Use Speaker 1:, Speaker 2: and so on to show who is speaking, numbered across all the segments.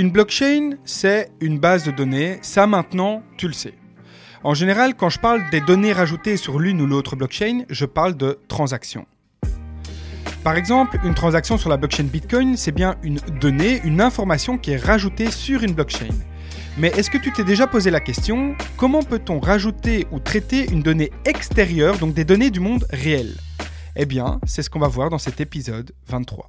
Speaker 1: Une blockchain, c'est une base de données, ça maintenant, tu le sais. En général, quand je parle des données rajoutées sur l'une ou l'autre blockchain, je parle de transactions. Par exemple, une transaction sur la blockchain Bitcoin, c'est bien une donnée, une information qui est rajoutée sur une blockchain. Mais est-ce que tu t'es déjà posé la question, comment peut-on rajouter ou traiter une donnée extérieure, donc des données du monde réel? Eh bien, c'est ce qu'on va voir dans cet épisode 23.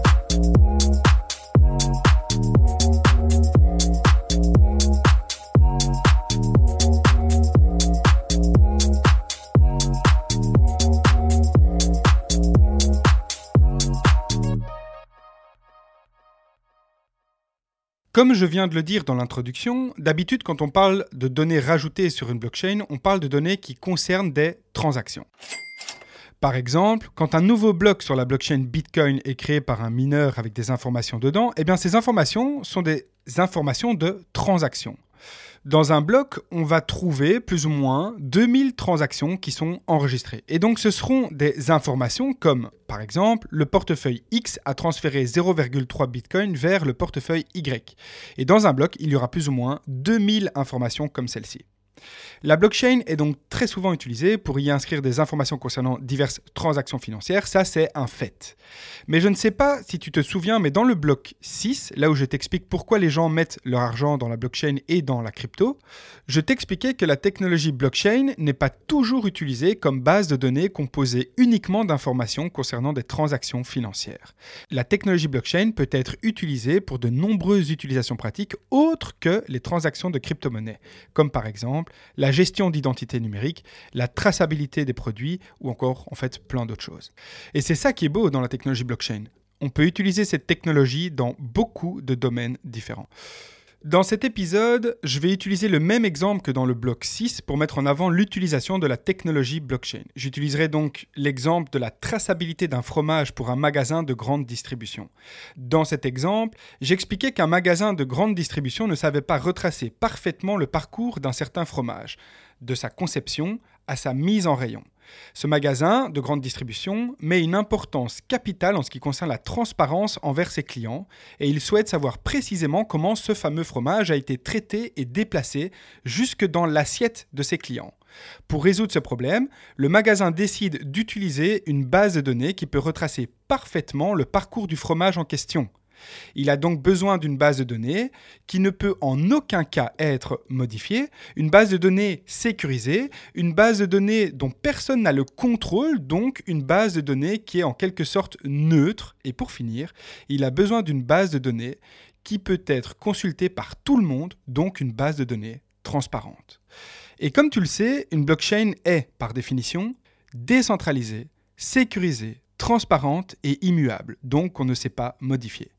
Speaker 1: Comme je viens de le dire dans l'introduction, d'habitude quand on parle de données rajoutées sur une blockchain, on parle de données qui concernent des transactions. Par exemple, quand un nouveau bloc sur la blockchain Bitcoin est créé par un mineur avec des informations dedans, eh bien ces informations sont des informations de transactions. Dans un bloc, on va trouver plus ou moins 2000 transactions qui sont enregistrées. Et donc ce seront des informations comme, par exemple, le portefeuille X a transféré 0,3 Bitcoin vers le portefeuille Y. Et dans un bloc, il y aura plus ou moins 2000 informations comme celle-ci. La blockchain est donc très souvent utilisée pour y inscrire des informations concernant diverses transactions financières, ça c'est un fait. Mais je ne sais pas si tu te souviens, mais dans le bloc 6, là où je t'explique pourquoi les gens mettent leur argent dans la blockchain et dans la crypto, je t'expliquais que la technologie blockchain n'est pas toujours utilisée comme base de données composée uniquement d'informations concernant des transactions financières. La technologie blockchain peut être utilisée pour de nombreuses utilisations pratiques autres que les transactions de crypto-monnaie, comme par exemple la gestion d'identité numérique, la traçabilité des produits ou encore en fait plein d'autres choses. Et c'est ça qui est beau dans la technologie blockchain. On peut utiliser cette technologie dans beaucoup de domaines différents. Dans cet épisode, je vais utiliser le même exemple que dans le bloc 6 pour mettre en avant l'utilisation de la technologie blockchain. J'utiliserai donc l'exemple de la traçabilité d'un fromage pour un magasin de grande distribution. Dans cet exemple, j'expliquais qu'un magasin de grande distribution ne savait pas retracer parfaitement le parcours d'un certain fromage, de sa conception à sa mise en rayon. Ce magasin de grande distribution met une importance capitale en ce qui concerne la transparence envers ses clients et il souhaite savoir précisément comment ce fameux fromage a été traité et déplacé jusque dans l'assiette de ses clients. Pour résoudre ce problème, le magasin décide d'utiliser une base de données qui peut retracer parfaitement le parcours du fromage en question. Il a donc besoin d'une base de données qui ne peut en aucun cas être modifiée, une base de données sécurisée, une base de données dont personne n'a le contrôle, donc une base de données qui est en quelque sorte neutre. Et pour finir, il a besoin d'une base de données qui peut être consultée par tout le monde, donc une base de données transparente. Et comme tu le sais, une blockchain est, par définition, décentralisée, sécurisée, transparente et immuable, donc on ne sait pas modifier.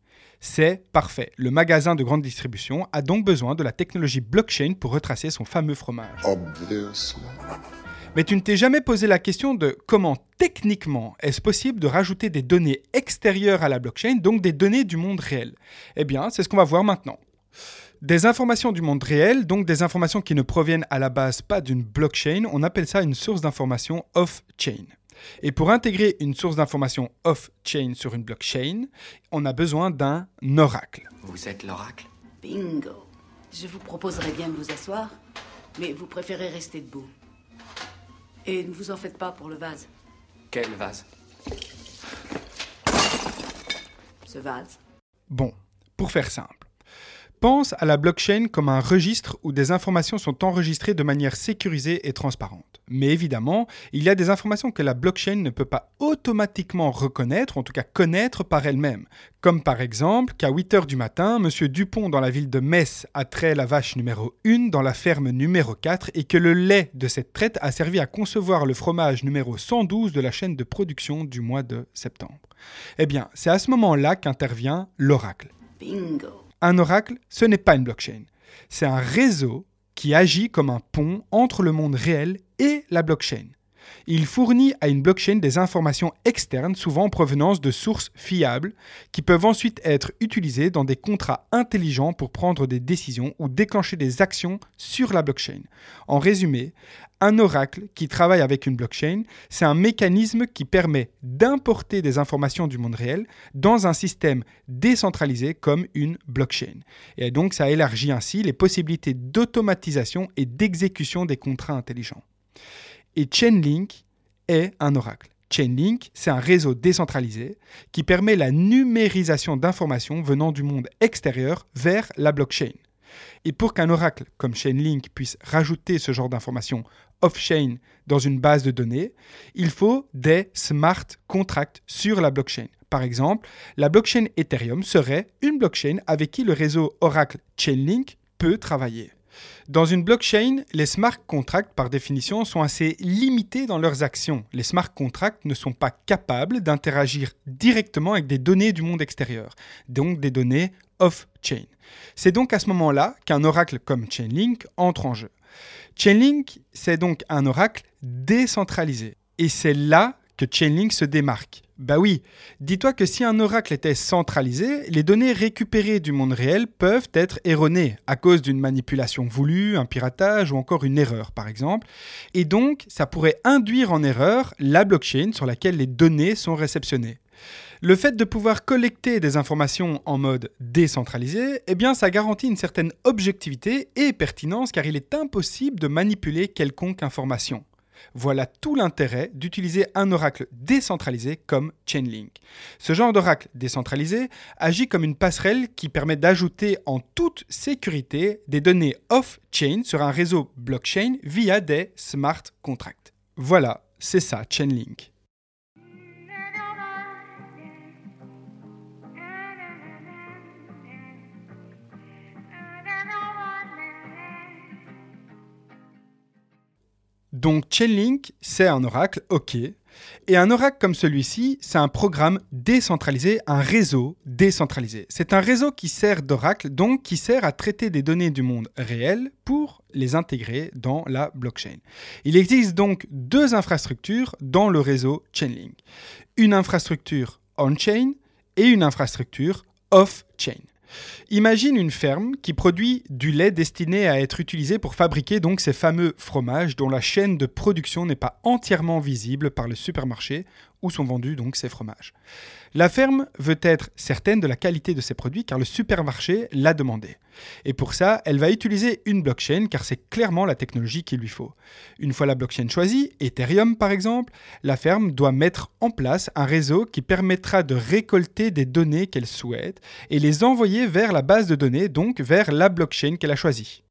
Speaker 1: C'est parfait. Le magasin de grande distribution a donc besoin de la technologie blockchain pour retracer son fameux fromage. Mais tu ne t'es jamais posé la question de comment techniquement est-ce possible de rajouter des données extérieures à la blockchain, donc des données du monde réel? Eh bien, c'est ce qu'on va voir maintenant. Des informations du monde réel, donc des informations qui ne proviennent à la base pas d'une blockchain, on appelle ça une source d'information off-chain. Et pour intégrer une source d'information off-chain sur une blockchain, on a besoin d'un oracle.
Speaker 2: Vous êtes l'oracle?
Speaker 3: Bingo. Je vous proposerais bien de vous asseoir, mais vous préférez rester debout. Et ne vous en faites pas pour le vase.
Speaker 2: Quel vase?
Speaker 3: Ce vase.
Speaker 1: Bon, pour faire simple. Pense à la blockchain comme un registre où des informations sont enregistrées de manière sécurisée et transparente. Mais évidemment, il y a des informations que la blockchain ne peut pas automatiquement reconnaître, en tout cas connaître par elle-même. Comme par exemple qu'à 8 h du matin, M. Dupont dans la ville de Metz a trait la vache numéro 1 dans la ferme numéro 4 et que le lait de cette traite a servi à concevoir le fromage numéro 112 de la chaîne de production du mois de septembre. Eh bien, c'est à ce moment-là qu'intervient l'oracle.
Speaker 3: Bingo.
Speaker 1: Un oracle, ce n'est pas une blockchain. C'est un réseau qui agit comme un pont entre le monde réel et la blockchain. Il fournit à une blockchain des informations externes, souvent en provenance de sources fiables, qui peuvent ensuite être utilisées dans des contrats intelligents pour prendre des décisions ou déclencher des actions sur la blockchain. En résumé, un oracle qui travaille avec une blockchain, c'est un mécanisme qui permet d'importer des informations du monde réel dans un système décentralisé comme une blockchain. Et donc ça élargit ainsi les possibilités d'automatisation et d'exécution des contrats intelligents. Et Chainlink est un oracle. Chainlink, c'est un réseau décentralisé qui permet la numérisation d'informations venant du monde extérieur vers la blockchain. Et pour qu'un oracle comme Chainlink puisse rajouter ce genre d'informations off-chain dans une base de données, il faut des smart contracts sur la blockchain. Par exemple, la blockchain Ethereum serait une blockchain avec qui le réseau Oracle Chainlink peut travailler. Dans une blockchain, les smart contracts, par définition, sont assez limités dans leurs actions. Les smart contracts ne sont pas capables d'interagir directement avec des données du monde extérieur, donc des données off-chain. C'est donc à ce moment-là qu'un oracle comme Chainlink entre en jeu. Chainlink, c'est donc un oracle décentralisé. Et c'est là que Chainlink se démarque. Bah oui, dis-toi que si un oracle était centralisé, les données récupérées du monde réel peuvent être erronées à cause d'une manipulation voulue, un piratage ou encore une erreur par exemple. Et donc, ça pourrait induire en erreur la blockchain sur laquelle les données sont réceptionnées. Le fait de pouvoir collecter des informations en mode décentralisé, eh bien ça garantit une certaine objectivité et pertinence car il est impossible de manipuler quelconque information. Voilà tout l'intérêt d'utiliser un oracle décentralisé comme Chainlink. Ce genre d'oracle décentralisé agit comme une passerelle qui permet d'ajouter en toute sécurité des données off-chain sur un réseau blockchain via des smart contracts. Voilà, c'est ça Chainlink. Donc Chainlink, c'est un oracle, ok. Et un oracle comme celui-ci, c'est un programme décentralisé, un réseau décentralisé. C'est un réseau qui sert d'oracle, donc qui sert à traiter des données du monde réel pour les intégrer dans la blockchain. Il existe donc deux infrastructures dans le réseau Chainlink. Une infrastructure on-chain et une infrastructure off-chain. Imagine une ferme qui produit du lait destiné à être utilisé pour fabriquer donc ces fameux fromages dont la chaîne de production n'est pas entièrement visible par le supermarché où sont vendus donc ces fromages. La ferme veut être certaine de la qualité de ses produits car le supermarché l'a demandé. Et pour ça, elle va utiliser une blockchain car c'est clairement la technologie qu'il lui faut. Une fois la blockchain choisie, Ethereum par exemple, la ferme doit mettre en place un réseau qui permettra de récolter des données qu'elle souhaite et les envoyer vers la base de données, donc vers la blockchain qu'elle a choisie.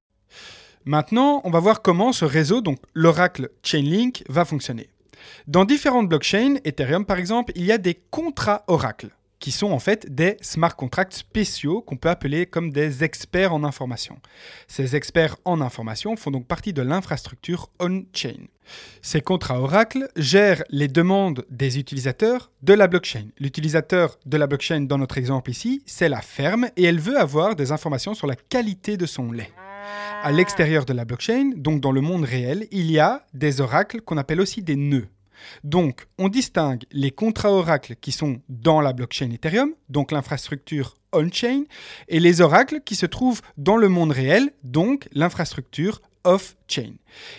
Speaker 1: Maintenant, on va voir comment ce réseau, donc l'oracle Chainlink, va fonctionner. Dans différentes blockchains, Ethereum par exemple, il y a des contrats oracles qui sont en fait des smart contracts spéciaux qu'on peut appeler comme des experts en information. Ces experts en information font donc partie de l'infrastructure on-chain. Ces contrats oracles gèrent les demandes des utilisateurs de la blockchain. L'utilisateur de la blockchain dans notre exemple ici, c'est la ferme et elle veut avoir des informations sur la qualité de son lait. À l'extérieur de la blockchain, donc dans le monde réel, il y a des oracles qu'on appelle aussi des nœuds. Donc, on distingue les contrats oracles qui sont dans la blockchain Ethereum, donc l'infrastructure on-chain, et les oracles qui se trouvent dans le monde réel, donc l'infrastructure off-chain.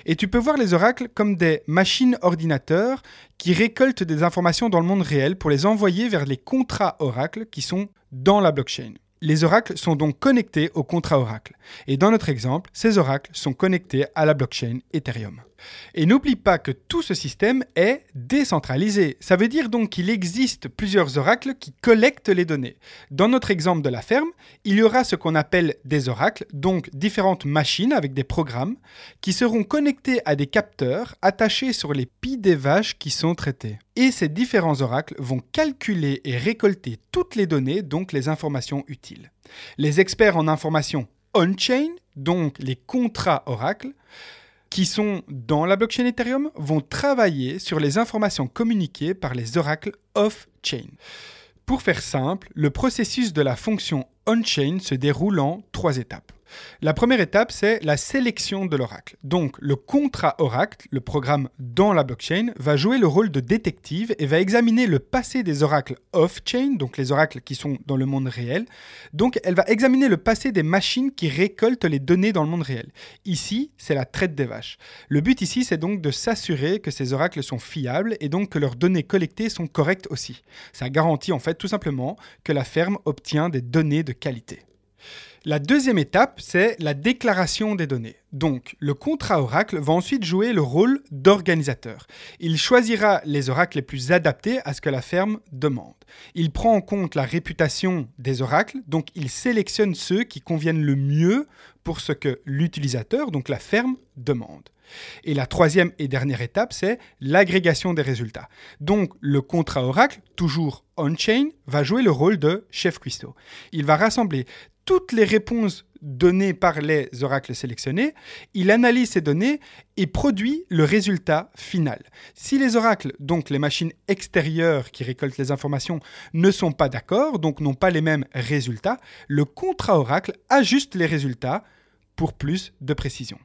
Speaker 1: Et tu peux voir les oracles comme des machines ordinateurs qui récoltent des informations dans le monde réel pour les envoyer vers les contrats oracles qui sont dans la blockchain. Les oracles sont donc connectés au contrat oracle. Et dans notre exemple, ces oracles sont connectés à la blockchain Ethereum. Et n'oublie pas que tout ce système est décentralisé. Ça veut dire donc qu'il existe plusieurs oracles qui collectent les données. Dans notre exemple de la ferme, il y aura ce qu'on appelle des oracles, donc différentes machines avec des programmes, qui seront connectés à des capteurs attachés sur les pieds des vaches qui sont traitées. Et ces différents oracles vont calculer et récolter toutes les données, donc les informations utiles. Les experts en information on-chain, donc les contrats oracles, qui sont dans la blockchain Ethereum vont travailler sur les informations communiquées par les oracles off-chain. Pour faire simple, le processus de la fonction on-chain se déroule en trois étapes. La première étape, c'est la sélection de l'oracle. Donc, le contrat oracle, le programme dans la blockchain, va jouer le rôle de détective et va examiner le passé des oracles off-chain, donc les oracles qui sont dans le monde réel. Donc, elle va examiner le passé des machines qui récoltent les données dans le monde réel. Ici, c'est la traite des vaches. Le but ici, c'est donc de s'assurer que ces oracles sont fiables et donc que leurs données collectées sont correctes aussi. Ça garantit en fait tout simplement que la ferme obtient des données qualité. La deuxième étape, c'est la déclaration des données. Donc, le contrat oracle va ensuite jouer le rôle d'organisateur. Il choisira les oracles les plus adaptés à ce que la ferme demande. Il prend en compte la réputation des oracles, donc il sélectionne ceux qui conviennent le mieux pour ce que l'utilisateur, donc la ferme, demande. Et la troisième et dernière étape, c'est l'agrégation des résultats. Donc le contrat Oracle, toujours on-chain, va jouer le rôle de chef cuistot. Il va rassembler toutes les réponses données par les oracles sélectionnés, il analyse ces données et produit le résultat final. Si les oracles, donc les machines extérieures qui récoltent les informations, ne sont pas d'accord, donc n'ont pas les mêmes résultats, le contrat oracle ajuste les résultats pour plus de précision.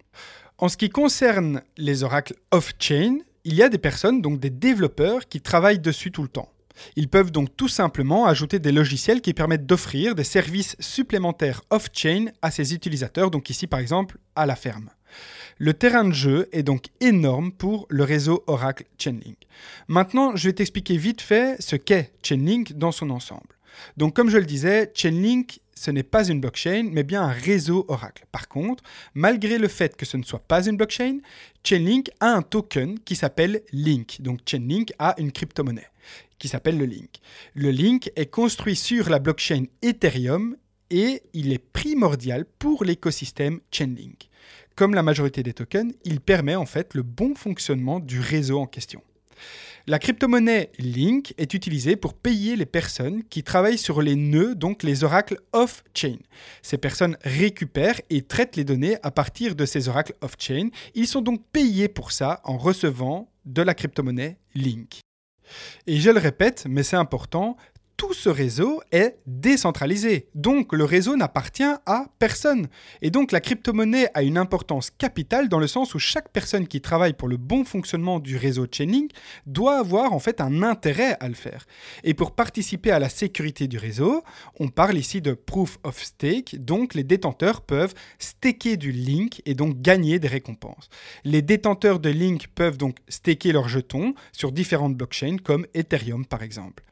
Speaker 1: En ce qui concerne les oracles off-chain, il y a des personnes, donc des développeurs, qui travaillent dessus tout le temps. Ils peuvent donc tout simplement ajouter des logiciels qui permettent d'offrir des services supplémentaires off-chain à ses utilisateurs, donc ici par exemple à la ferme. Le terrain de jeu est donc énorme pour le réseau Oracle Chainlink. Maintenant, je vais t'expliquer vite fait ce qu'est Chainlink dans son ensemble. Donc comme je le disais, Chainlink ce n'est pas une blockchain, mais bien un réseau Oracle. Par contre, malgré le fait que ce ne soit pas une blockchain, Chainlink a un token qui s'appelle Link. Donc Chainlink a une crypto-monnaie qui s'appelle le Link. Le Link est construit sur la blockchain Ethereum et il est primordial pour l'écosystème Chainlink. Comme la majorité des tokens, il permet en fait le bon fonctionnement du réseau en question. La crypto-monnaie Link est utilisée pour payer les personnes qui travaillent sur les nœuds, donc les oracles off-chain. Ces personnes récupèrent et traitent les données à partir de ces oracles off-chain. Ils sont donc payés pour ça en recevant de la crypto-monnaie Link. Et je le répète, mais c'est important, tout ce réseau est décentralisé. Donc le réseau n'appartient à personne. Et donc la crypto-monnaie a une importance capitale dans le sens où chaque personne qui travaille pour le bon fonctionnement du réseau Chainlink doit avoir en fait un intérêt à le faire. Et pour participer à la sécurité du réseau, on parle ici de proof of stake. Donc les détenteurs peuvent staker du link et donc gagner des récompenses. Les détenteurs de link peuvent donc staker leurs jetons sur différentes blockchains comme Ethereum par exemple.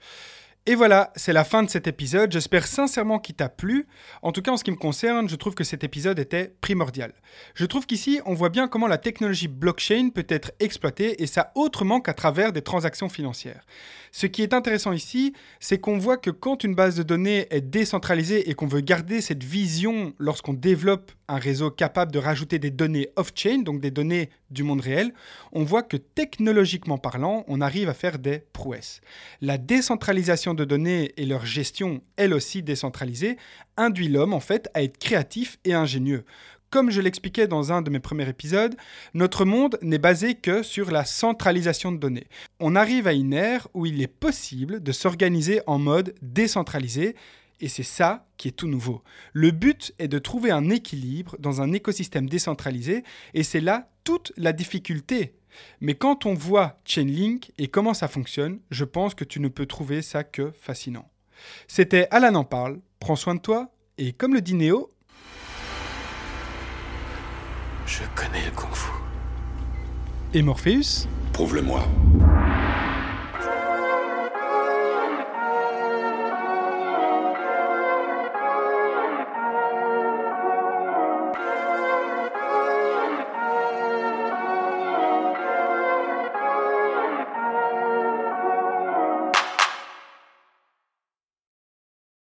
Speaker 1: Et voilà, c'est la fin de cet épisode. J'espère sincèrement qu'il t'a plu. En tout cas, en ce qui me concerne, je trouve que cet épisode était primordial. Je trouve qu'ici, on voit bien comment la technologie blockchain peut être exploitée et ça autrement qu'à travers des transactions financières. Ce qui est intéressant ici, c'est qu'on voit que quand une base de données est décentralisée et qu'on veut garder cette vision lorsqu'on développe un réseau capable de rajouter des données off-chain, donc des données du monde réel, on voit que technologiquement parlant, on arrive à faire des prouesses. La décentralisation de données et leur gestion, elle aussi décentralisée, induit l'homme en fait à être créatif et ingénieux. Comme je l'expliquais dans un de mes premiers épisodes, notre monde n'est basé que sur la centralisation de données. On arrive à une ère où il est possible de s'organiser en mode décentralisé et c'est ça qui est tout nouveau. Le but est de trouver un équilibre dans un écosystème décentralisé et c'est là toute la difficulté. Mais quand on voit Chainlink et comment ça fonctionne, je pense que tu ne peux trouver ça que fascinant. C'était Alan en parle, prends soin de toi et comme le dit Néo,
Speaker 2: Je connais le kung-fu.
Speaker 1: et Morpheus,
Speaker 4: Prouve-le-moi.